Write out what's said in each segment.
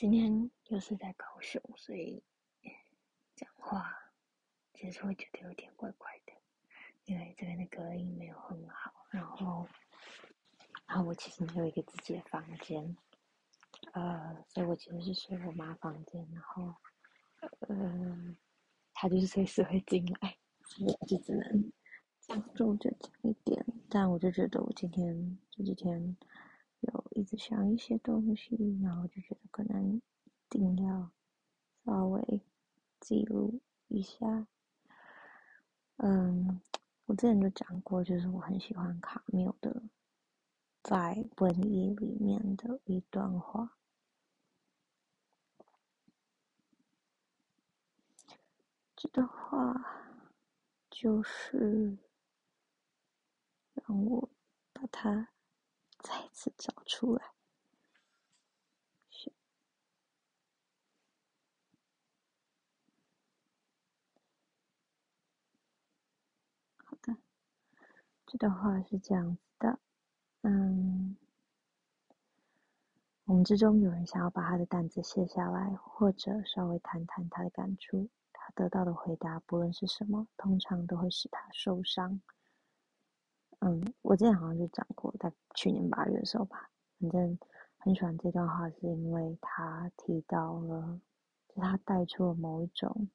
今天又是在高雄，所以讲话其实会觉得有点怪怪的，因为这边的隔音没有很好。然后，然后我其实没有一个自己的房间，呃，所以我其实是睡我妈房间。然后，呃，她就是随时会进来，所以我就只能讲重就讲一点。但我就觉得我今天这几天。有一直想一些东西，然后就觉得可能一定要稍微记录一下。嗯，我之前就讲过，就是我很喜欢卡缪的在文艺里面的一段话。这段话就是让我把它。再次找出来。好的，这段话是这样子的。嗯，我们之中有人想要把他的担子卸下来，或者稍微谈谈他的感触。他得到的回答，不论是什么，通常都会使他受伤。嗯，我之前好像就讲过，在去年八月的时候吧，反正很喜欢这段话，是因为他提到了，就他带出了某一种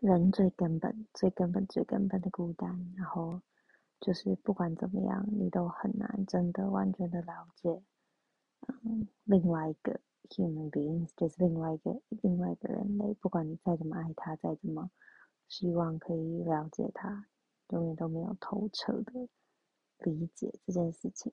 人最根本、最根本、最根本的孤单，然后就是不管怎么样，你都很难真的完全的了解，嗯，另外一个 human beings，就是另外一个另外一个人类，不管你再怎么爱他，再怎么希望可以了解他。永远都没有透彻的理解这件事情。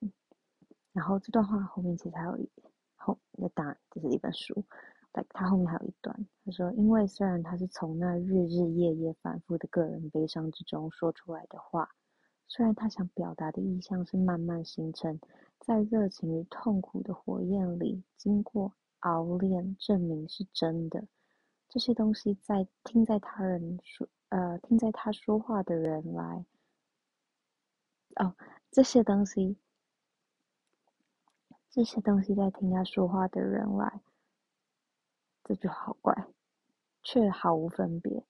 然后这段话后面其实还有一后，那当然这是一本书，在它后面还有一段，他说：“因为虽然他是从那日日夜夜反复的个人悲伤之中说出来的话，虽然他想表达的意象是慢慢形成在热情与痛苦的火焰里，经过熬炼证明是真的，这些东西在听在他人说。”呃，听在他说话的人来，哦，这些东西，这些东西在听他说话的人来，这就好怪，却毫无分别。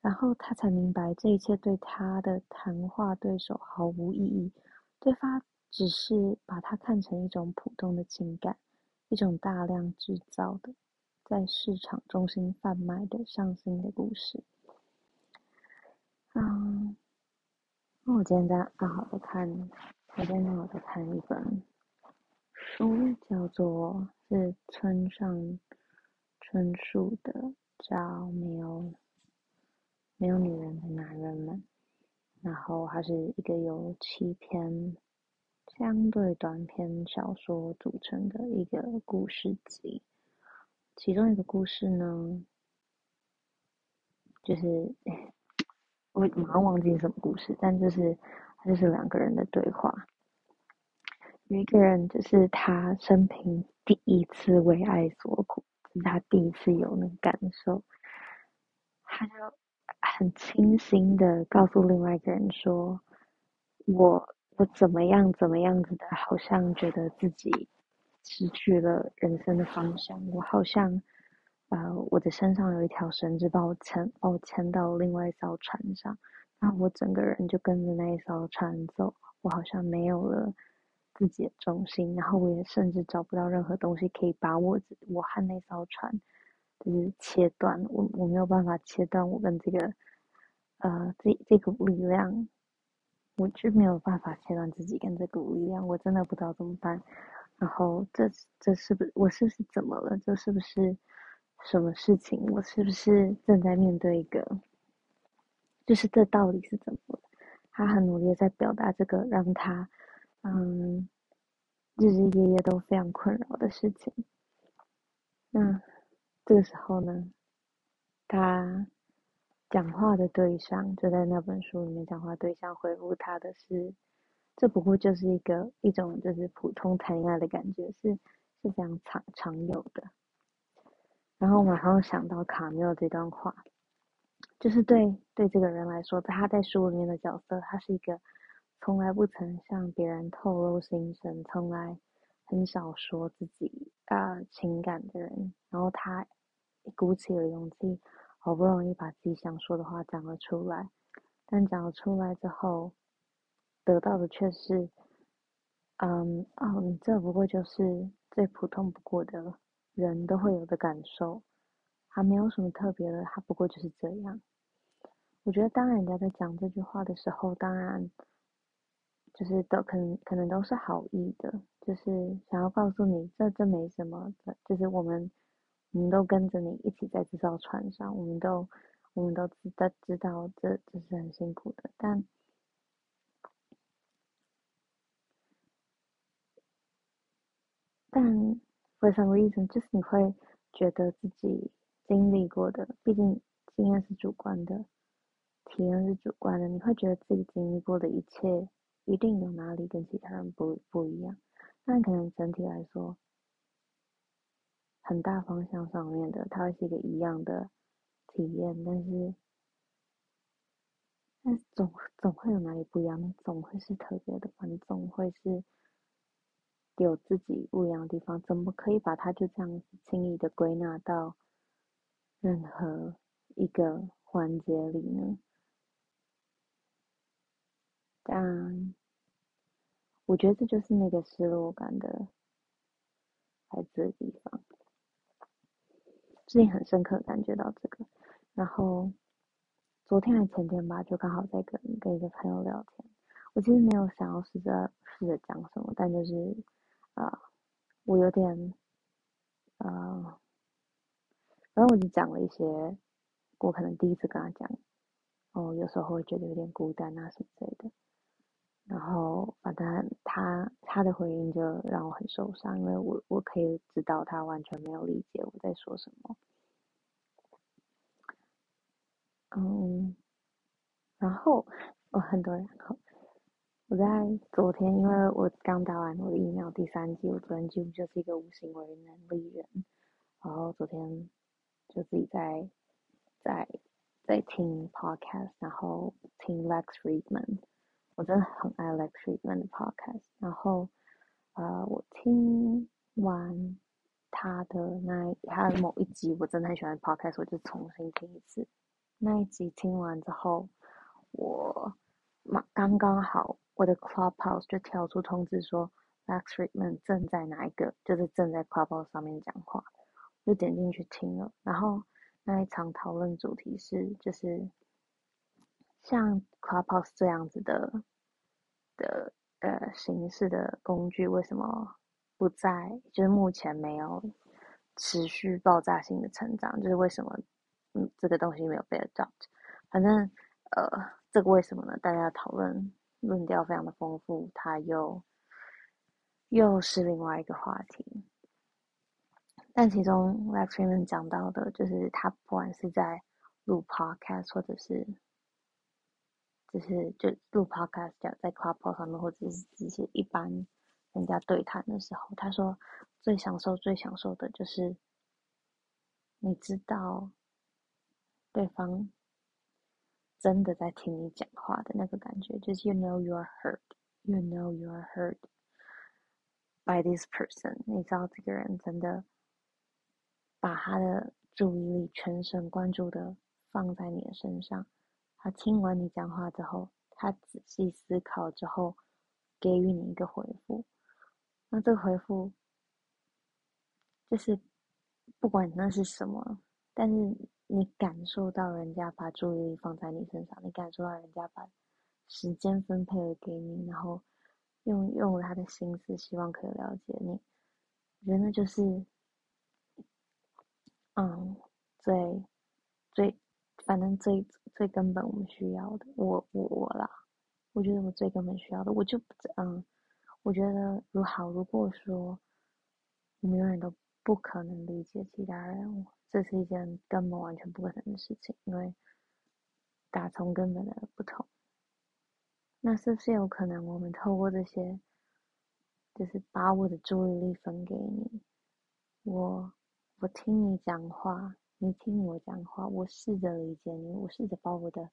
然后他才明白，这一切对他的谈话对手毫无意义，对方只是把它看成一种普通的情感，一种大量制造的，在市场中心贩卖的伤心的故事。嗯，那我今天在刚好在看，我今天刚好在看一本书，叫做是村上春树的，叫《没有没有女人的男人们》，然后它是一个由七篇相对短篇小说组成的一个故事集，其中一个故事呢，就是。我马上忘记什么故事，但就是，就是两个人的对话。有一个人就是他生平第一次为爱所苦，是他第一次有那个感受，他就很清新的告诉另外一个人说：“我我怎么样怎么样子的，好像觉得自己失去了人生的方向，我好像。”呃，我的身上有一条绳子把我牵，把我牵到另外一艘船上，然后我整个人就跟着那一艘船走，我好像没有了自己的重心，然后我也甚至找不到任何东西可以把我我和那艘船就是切断，我我没有办法切断我跟这个呃这这股力量，我就没有办法切断自己跟这股力量，我真的不知道怎么办。然后这这是不是我是不是怎么了？这是不是？什么事情？我是不是正在面对一个？就是这到底是怎么了？他很努力在表达这个让他嗯日日夜夜都非常困扰的事情。那这个时候呢，他讲话的对象就在那本书里面，讲话对象回复他的是：这不过就是一个一种就是普通谈恋爱的感觉，是是非常常常有的。然后马上想到卡缪这段话，就是对对这个人来说，他在书里面的角色，他是一个从来不曾向别人透露心声，从来很少说自己呃情感的人，然后他鼓起了勇气，好不容易把自己想说的话讲了出来，但讲了出来之后，得到的却是，嗯，哦，你这不过就是最普通不过的人都会有的感受，还没有什么特别的，他不过就是这样。我觉得当人家在讲这句话的时候，当然就是都可能可能都是好意的，就是想要告诉你这这没什么的，就是我们我们都跟着你一起在这艘船上，我们都我们都知道知道这这是很辛苦的，但但 for some reason 就是你会觉得自己经历过的，毕竟经验是主观的。体验是主观的，你会觉得自己经历过的一切一定有哪里跟其他人不不一样，但可能整体来说，很大方向上面的，它会是一个一样的体验，但是，但是总总会有哪里不一样，总会是特别的吧，你总会是有自己不一样的地方，怎么可以把它就这样轻易的归纳到任何一个环节里呢？但我觉得这就是那个失落感的来自的地方，最近很深刻感觉到这个。然后昨天还前天吧，就刚好在跟跟一个朋友聊天。我其实没有想要试着试着讲什么，但就是啊、我有点啊、呃，然后我就讲了一些我可能第一次跟他讲，哦，有时候会觉得有点孤单啊什么之类的。然后，反正他他的回应就让我很受伤，因为我我可以知道他完全没有理解我在说什么。嗯，然后我很多，然后我在昨天，因为我刚打完我的疫苗第三剂，我昨天几乎就是一个无行为能力人，然后昨天就自己在在在听 podcast，然后听 Lex Friedman，。我真的很爱 Lex Friedman 的 podcast，然后，呃，我听完他的那他的某一集，我真的很喜欢 podcast，我就重新听一次。那一集听完之后，我马刚刚好我的 Clubhouse 就跳出通知说 Lex Fridman 正在哪一个，就是正在 Clubhouse 上面讲话，就点进去听了。然后那一场讨论主题是就是。像 Clubhouse 这样子的的呃形式的工具，为什么不在？就是目前没有持续爆炸性的成长，就是为什么嗯这个东西没有被 adopt？反正呃这个为什么呢？大家讨论论调非常的丰富，他又又是另外一个话题。但其中 Lex Fridman 讲到的，就是他不管是在录 Podcast 或者是就是就录 podcast 讲在 Club 上面，或者是只是一般人家对谈的时候，他说最享受、最享受的就是你知道对方真的在听你讲话的那个感觉，就是 you know you are heard，you know you are heard by this person，你知道这个人真的把他的注意力全神贯注的放在你的身上。他听完你讲话之后，他仔细思考之后，给予你一个回复。那这个回复，就是不管那是什么，但是你感受到人家把注意力放在你身上，你感受到人家把时间分配了给你，然后用用他的心思，希望可以了解你。我觉得那就是，嗯，最最。反正最最根本我们需要的，我我我啦，我觉得我最根本需要的，我就嗯，我觉得如好，如果说我们永远都不可能理解其他人，这是一件根本完全不可能的事情，因为打从根本的不同。那是不是有可能我们透过这些，就是把我的注意力分给你，我我听你讲话。你听我讲话，我试着理解你，我试着把我的，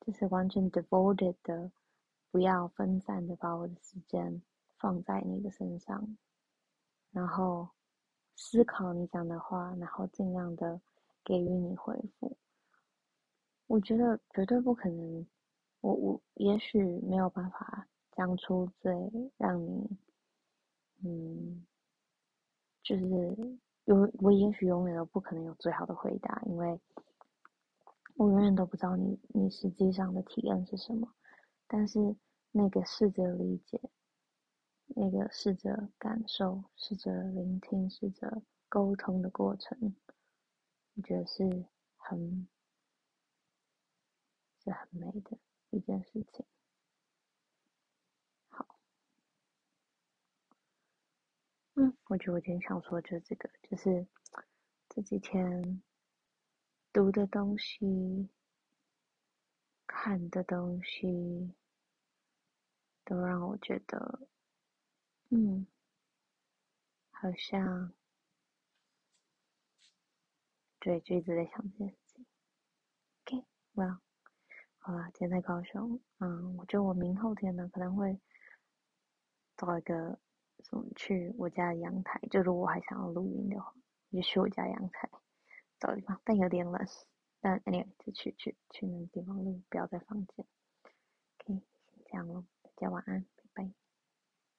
就是完全 devoted 的，不要分散的把我的时间放在你的身上，然后思考你讲的话，然后尽量的给予你回复。我觉得绝对不可能，我我也许没有办法讲出最让你，嗯，就是有我也许永远都不可能有最好的回答，因为我永远都不知道你你实际上的体验是什么。但是那个试着理解，那个试着感受，试着聆听，试着沟通的过程，我觉得是很。是很美的一件事情。好，嗯，我觉得我今天想说的就是这个，就是这几天读的东西、看的东西，都让我觉得，嗯，好像，对，就一直在想这件事情。OK，well。好啦，今天在高雄，嗯，我觉得我明后天呢可能会找一个什么去我家阳台，就如果我还想要录音的话，就去我家阳台找地方，但有点冷，但 anyway 就去去去那个地方录，不要在房间。OK，先这样咯，大家晚安，拜拜。